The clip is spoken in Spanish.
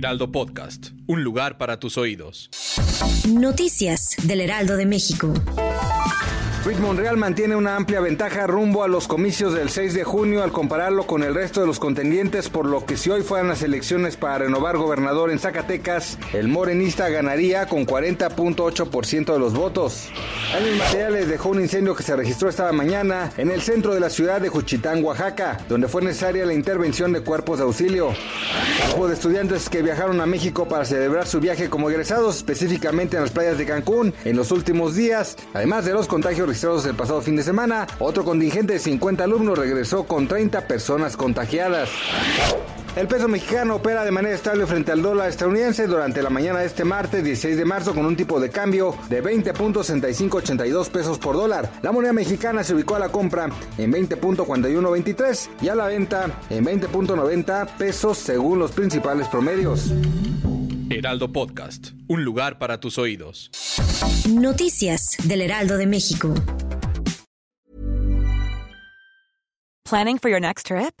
Heraldo Podcast, un lugar para tus oídos. Noticias del Heraldo de México. Luis Monreal mantiene una amplia ventaja rumbo a los comicios del 6 de junio al compararlo con el resto de los contendientes, por lo que si hoy fueran las elecciones para renovar gobernador en Zacatecas, el morenista ganaría con 40.8% de los votos. Daños materiales dejó un incendio que se registró esta mañana en el centro de la ciudad de Juchitán, Oaxaca, donde fue necesaria la intervención de cuerpos de auxilio. Hubo de estudiantes que viajaron a México para celebrar su viaje como egresados, específicamente en las playas de Cancún, en los últimos días, además de los contagios registrados el pasado fin de semana, otro contingente de 50 alumnos regresó con 30 personas contagiadas. El peso mexicano opera de manera estable frente al dólar estadounidense durante la mañana de este martes 16 de marzo con un tipo de cambio de 20.6582 pesos por dólar. La moneda mexicana se ubicó a la compra en 20.4123 y a la venta en 20.90 pesos según los principales promedios. Heraldo Podcast, un lugar para tus oídos. Noticias del Heraldo de México. Planning for your next trip?